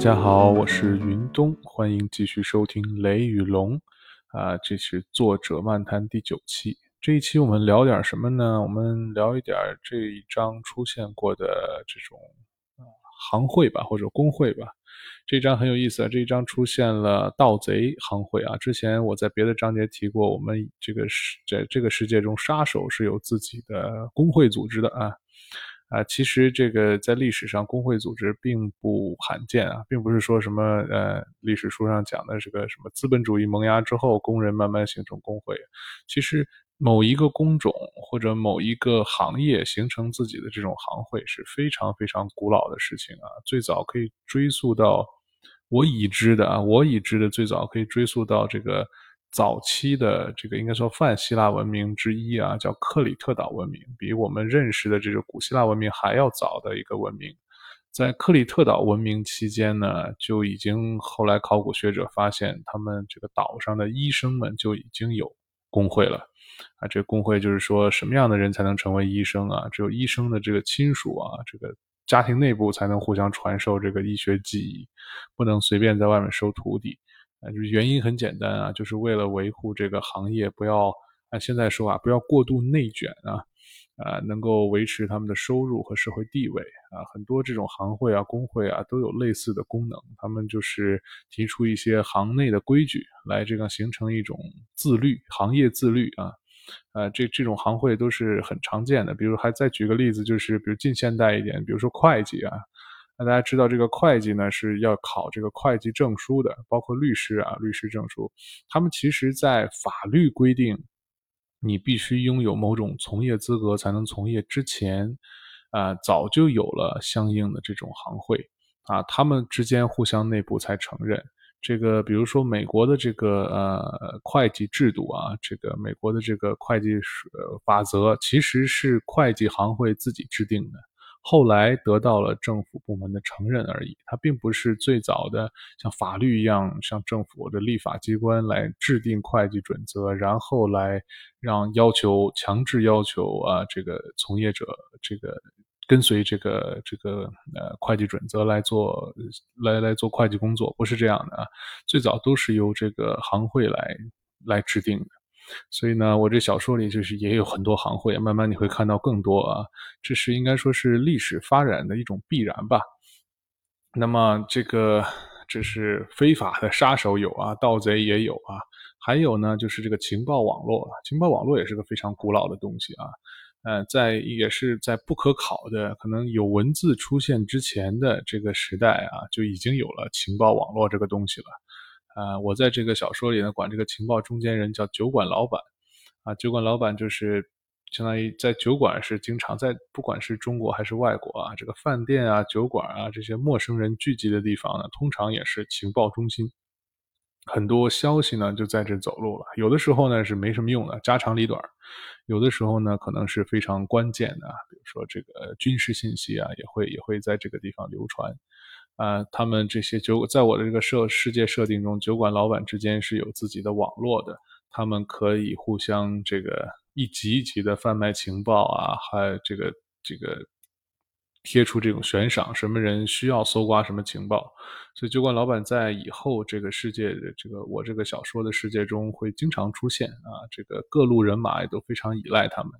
大家好，我是云东，欢迎继续收听《雷与龙》啊，这是作者漫谈第九期。这一期我们聊点什么呢？我们聊一点这一章出现过的这种行会吧，或者工会吧。这一章很有意思啊，这一章出现了盗贼行会啊。之前我在别的章节提过，我们这个世在这个世界中，杀手是有自己的工会组织的啊。啊，其实这个在历史上工会组织并不罕见啊，并不是说什么呃历史书上讲的这个什么资本主义萌芽之后，工人慢慢形成工会。其实某一个工种或者某一个行业形成自己的这种行会是非常非常古老的事情啊，最早可以追溯到我已知的啊，我已知的最早可以追溯到这个。早期的这个应该说泛希腊文明之一啊，叫克里特岛文明，比我们认识的这个古希腊文明还要早的一个文明。在克里特岛文明期间呢，就已经后来考古学者发现，他们这个岛上的医生们就已经有工会了。啊，这工会就是说，什么样的人才能成为医生啊？只有医生的这个亲属啊，这个家庭内部才能互相传授这个医学技艺，不能随便在外面收徒弟。啊，就是原因很简单啊，就是为了维护这个行业不要按现在说啊，不要过度内卷啊，啊，能够维持他们的收入和社会地位啊，很多这种行会啊、工会啊都有类似的功能，他们就是提出一些行内的规矩来这个形成一种自律，行业自律啊，呃，这这种行会都是很常见的，比如还再举个例子，就是比如近现代一点，比如说会计啊。那大家知道，这个会计呢是要考这个会计证书的，包括律师啊，律师证书。他们其实，在法律规定，你必须拥有某种从业资格才能从业之前，啊，早就有了相应的这种行会啊，他们之间互相内部才承认这个。比如说，美国的这个呃会计制度啊，这个美国的这个会计法则，其实是会计行会自己制定的。后来得到了政府部门的承认而已，它并不是最早的像法律一样，像政府的立法机关来制定会计准则，然后来让要求强制要求啊，这个从业者这个跟随这个这个呃会计准则来做来来做会计工作，不是这样的啊，最早都是由这个行会来来制定的。所以呢，我这小说里就是也有很多行会，慢慢你会看到更多啊。这是应该说是历史发展的一种必然吧。那么这个这是非法的杀手有啊，盗贼也有啊，还有呢就是这个情报网络，情报网络也是个非常古老的东西啊。呃，在也是在不可考的可能有文字出现之前的这个时代啊，就已经有了情报网络这个东西了。啊，我在这个小说里呢，管这个情报中间人叫酒馆老板，啊，酒馆老板就是相当于在酒馆是经常在，不管是中国还是外国啊，这个饭店啊、酒馆啊这些陌生人聚集的地方呢，通常也是情报中心，很多消息呢就在这走路了。有的时候呢是没什么用的，家长里短；有的时候呢可能是非常关键的，比如说这个军事信息啊，也会也会在这个地方流传。啊，他们这些酒，在我的这个设世界设定中，酒馆老板之间是有自己的网络的，他们可以互相这个一级一级的贩卖情报啊，还这个这个贴出这种悬赏，什么人需要搜刮什么情报，所以酒馆老板在以后这个世界的这个我这个小说的世界中会经常出现啊，这个各路人马也都非常依赖他们。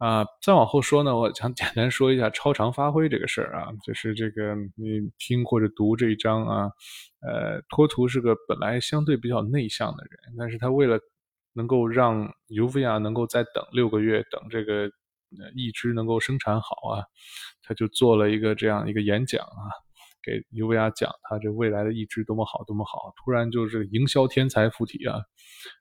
啊，再往后说呢，我想简单说一下超常发挥这个事儿啊，就是这个你听或者读这一章啊，呃，托图是个本来相对比较内向的人，但是他为了能够让尤维亚能够再等六个月，等这个一只能够生产好啊，他就做了一个这样一个演讲啊。给尤维亚讲他这未来的意志多么好，多么好！突然就是营销天才附体啊！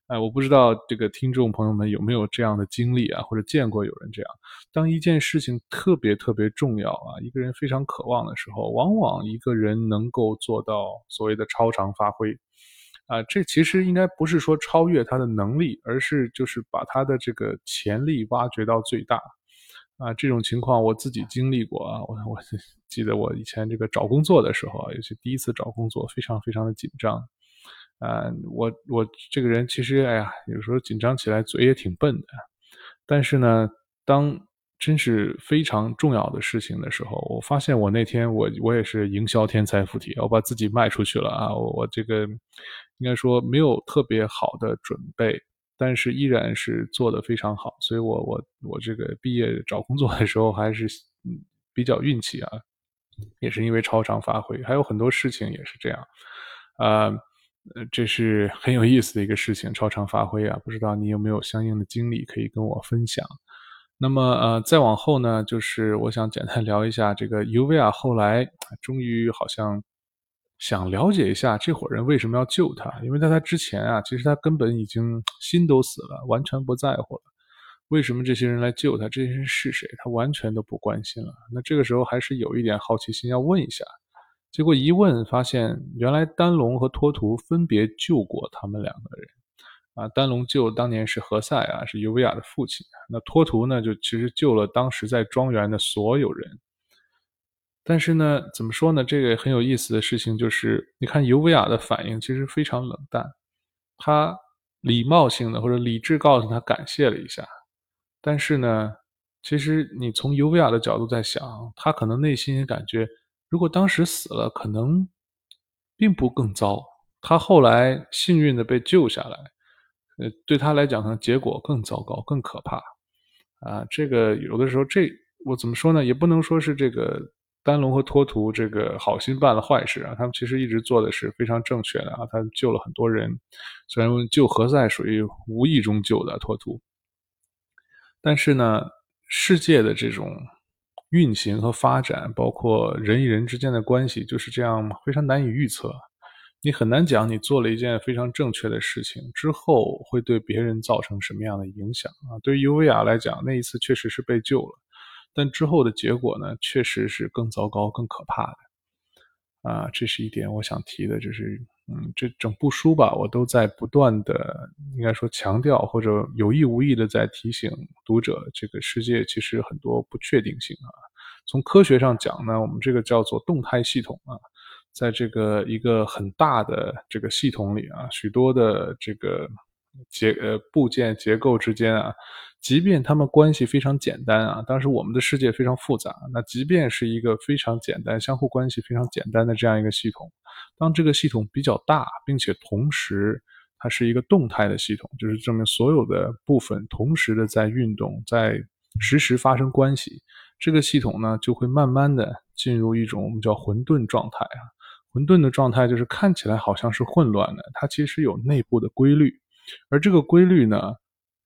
哎，我不知道这个听众朋友们有没有这样的经历啊，或者见过有人这样。当一件事情特别特别重要啊，一个人非常渴望的时候，往往一个人能够做到所谓的超常发挥啊。这其实应该不是说超越他的能力，而是就是把他的这个潜力挖掘到最大。啊，这种情况我自己经历过啊，我我 记得我以前这个找工作的时候啊，尤其第一次找工作，非常非常的紧张，啊，我我这个人其实哎呀，有时候紧张起来嘴也挺笨的，但是呢，当真是非常重要的事情的时候，我发现我那天我我也是营销天才附体，我把自己卖出去了啊！我这个应该说没有特别好的准备，但是依然是做的非常好，所以我我我这个毕业找工作的时候还是嗯比较运气啊，也是因为超常发挥，还有很多事情也是这样，啊，这是很有意思的一个事情，超常发挥啊！不知道你有没有相应的经历可以跟我分享？那么，呃，再往后呢，就是我想简单 聊一下这个尤维亚后来终于好像想了解一下这伙人为什么要救他，因为在他之前啊，其实他根本已经心都死了，完全不在乎了。为什么这些人来救他？这些人是谁？他完全都不关心了。那这个时候还是有一点好奇心要问一下，结果一问发现，原来丹龙和托图分别救过他们两个人。啊，丹龙救当年是何塞啊，是尤维亚的父亲。那托图呢，就其实救了当时在庄园的所有人。但是呢，怎么说呢？这个很有意思的事情就是，你看尤维亚的反应其实非常冷淡，他礼貌性的或者理智告诉他感谢了一下。但是呢，其实你从尤维亚的角度在想，他可能内心也感觉，如果当时死了，可能并不更糟。他后来幸运的被救下来。呃，对他来讲，可能结果更糟糕、更可怕，啊，这个有的时候，这我怎么说呢？也不能说是这个丹龙和托图这个好心办了坏事啊，他们其实一直做的是非常正确的啊，他救了很多人，虽然救何塞属于无意中救的托图，但是呢，世界的这种运行和发展，包括人与人之间的关系，就是这样非常难以预测。你很难讲，你做了一件非常正确的事情之后会对别人造成什么样的影响啊？对于尤维亚来讲，那一次确实是被救了，但之后的结果呢，确实是更糟糕、更可怕的啊！这是一点我想提的，就是嗯，这整部书吧，我都在不断的应该说强调，或者有意无意的在提醒读者，这个世界其实很多不确定性啊。从科学上讲呢，我们这个叫做动态系统啊。在这个一个很大的这个系统里啊，许多的这个结呃部件结构之间啊，即便他们关系非常简单啊，当时我们的世界非常复杂，那即便是一个非常简单、相互关系非常简单的这样一个系统，当这个系统比较大，并且同时它是一个动态的系统，就是证明所有的部分同时的在运动，在实时发生关系，这个系统呢就会慢慢的进入一种我们叫混沌状态啊。混沌的状态就是看起来好像是混乱的，它其实有内部的规律，而这个规律呢，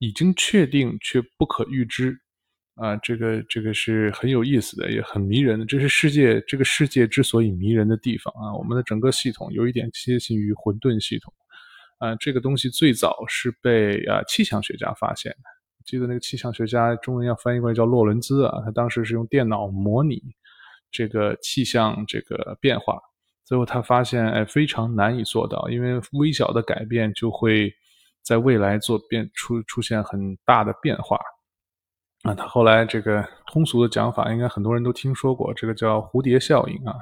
已经确定却不可预知，啊，这个这个是很有意思的，也很迷人的。这是世界这个世界之所以迷人的地方啊。我们的整个系统有一点接近于混沌系统，啊，这个东西最早是被啊气象学家发现的。记得那个气象学家中文要翻译过来叫洛伦兹啊，他当时是用电脑模拟这个气象这个变化。最后他发现，哎，非常难以做到，因为微小的改变就会在未来做变出出现很大的变化。啊，他后来这个通俗的讲法，应该很多人都听说过，这个叫蝴蝶效应啊。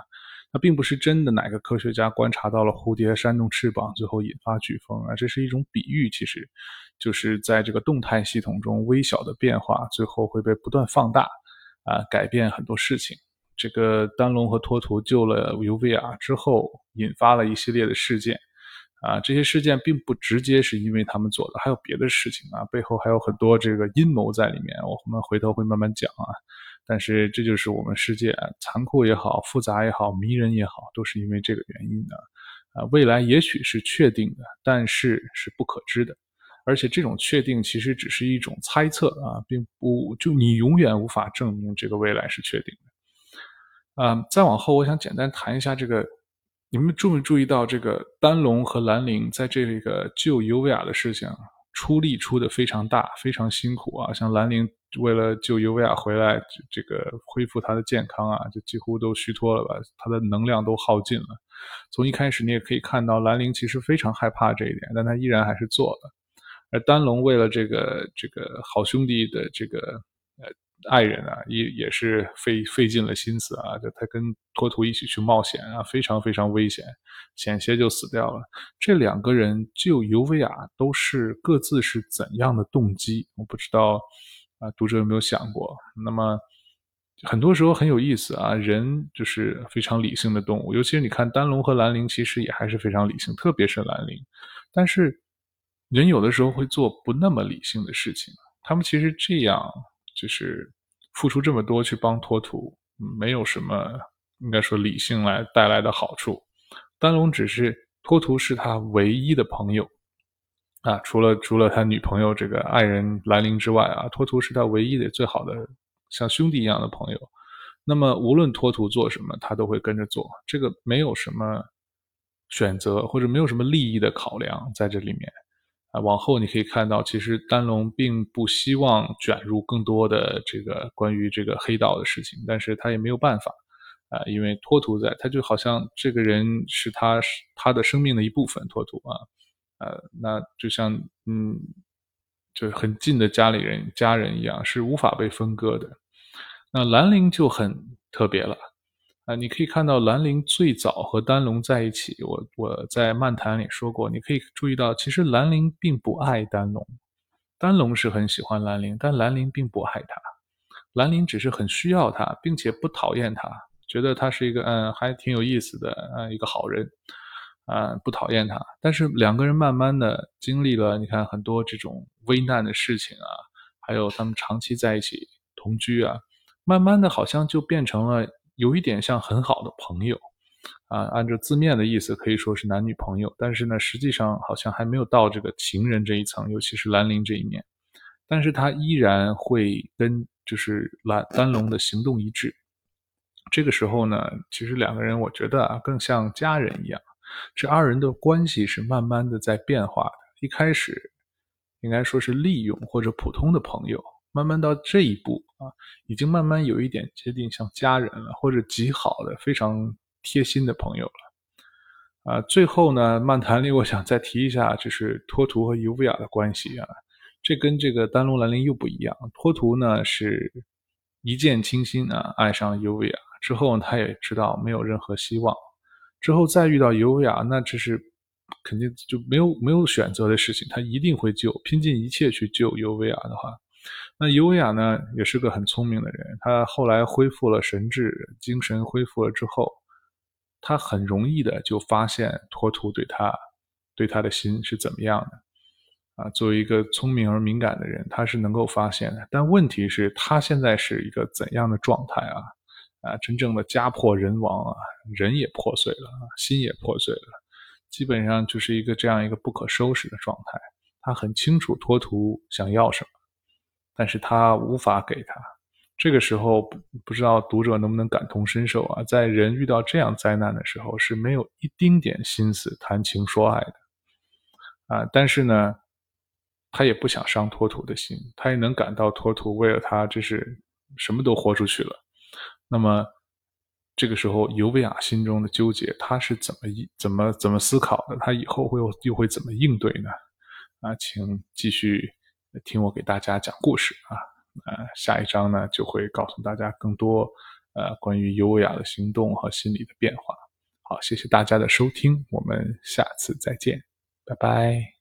那并不是真的哪个科学家观察到了蝴蝶扇动翅膀，最后引发飓风啊，这是一种比喻，其实就是在这个动态系统中，微小的变化最后会被不断放大，啊，改变很多事情。这个丹龙和托图救了尤维亚之后，引发了一系列的事件，啊，这些事件并不直接是因为他们做的，还有别的事情啊，背后还有很多这个阴谋在里面。我们回头会慢慢讲啊。但是这就是我们世界残酷也好、复杂也好、迷人也好，都是因为这个原因的。啊，未来也许是确定的，但是是不可知的，而且这种确定其实只是一种猜测啊，并不就你永远无法证明这个未来是确定的。啊，再往后，我想简单谈一下这个，你们注没注意到这个丹龙和兰陵在这个救尤维亚的事情出力出的非常大，非常辛苦啊。像兰陵为了救尤维亚回来，这个恢复他的健康啊，就几乎都虚脱了吧，他的能量都耗尽了。从一开始你也可以看到，兰陵其实非常害怕这一点，但他依然还是做了。而丹龙为了这个这个好兄弟的这个。爱人啊，也也是费费尽了心思啊，就他跟托图一起去冒险啊，非常非常危险，险些就死掉了。这两个人救尤维亚都是各自是怎样的动机？我不知道，啊，读者有没有想过？那么很多时候很有意思啊，人就是非常理性的动物，尤其是你看丹龙和兰陵，其实也还是非常理性，特别是兰陵。但是人有的时候会做不那么理性的事情，他们其实这样就是付出这么多去帮托图，没有什么应该说理性来带来的好处。丹龙只是托图是他唯一的朋友。啊，除了除了他女朋友这个爱人兰陵之外啊，托图是他唯一的最好的像兄弟一样的朋友。那么无论托图做什么，他都会跟着做。这个没有什么选择或者没有什么利益的考量在这里面啊。往后你可以看到，其实丹龙并不希望卷入更多的这个关于这个黑道的事情，但是他也没有办法啊，因为托图在，他就好像这个人是他他的生命的一部分，托图啊。呃，那就像嗯，就是很近的家里人、家人一样，是无法被分割的。那兰陵就很特别了啊！你可以看到兰陵最早和丹龙在一起，我我在漫谈里说过，你可以注意到，其实兰陵并不爱丹龙，丹龙是很喜欢兰陵，但兰陵并不爱他，兰陵只是很需要他，并且不讨厌他，觉得他是一个嗯，还挺有意思的嗯，一个好人。啊，不讨厌他，但是两个人慢慢的经历了，你看很多这种危难的事情啊，还有他们长期在一起同居啊，慢慢的好像就变成了有一点像很好的朋友，啊，按照字面的意思可以说是男女朋友，但是呢，实际上好像还没有到这个情人这一层，尤其是兰陵这一面，但是他依然会跟就是兰丹龙的行动一致，这个时候呢，其实两个人我觉得啊，更像家人一样。这二人的关系是慢慢的在变化的，一开始应该说是利用或者普通的朋友，慢慢到这一步啊，已经慢慢有一点接近像家人了，或者极好的、非常贴心的朋友了。啊，最后呢，漫谈里我想再提一下，就是托图和尤维亚的关系啊，这跟这个丹龙兰陵又不一样。托图呢是一见倾心啊，爱上尤维亚之后，他也知道没有任何希望。之后再遇到尤维亚，那这是肯定就没有没有选择的事情，他一定会救，拼尽一切去救尤维亚的话，那尤维亚呢也是个很聪明的人，他后来恢复了神智，精神恢复了之后，他很容易的就发现托图对他对他的心是怎么样的啊，作为一个聪明而敏感的人，他是能够发现的，但问题是，他现在是一个怎样的状态啊？啊，真正的家破人亡啊，人也破碎了，心也破碎了，基本上就是一个这样一个不可收拾的状态。他很清楚托图想要什么，但是他无法给他。这个时候不不知道读者能不能感同身受啊？在人遇到这样灾难的时候，是没有一丁点心思谈情说爱的啊。但是呢，他也不想伤托图的心，他也能感到托图为了他，这是什么都豁出去了。那么，这个时候尤维亚心中的纠结，他是怎么一怎么怎么思考的？他以后会又会怎么应对呢？啊，请继续听我给大家讲故事啊！呃，下一章呢就会告诉大家更多呃关于优雅的行动和心理的变化。好，谢谢大家的收听，我们下次再见，拜拜。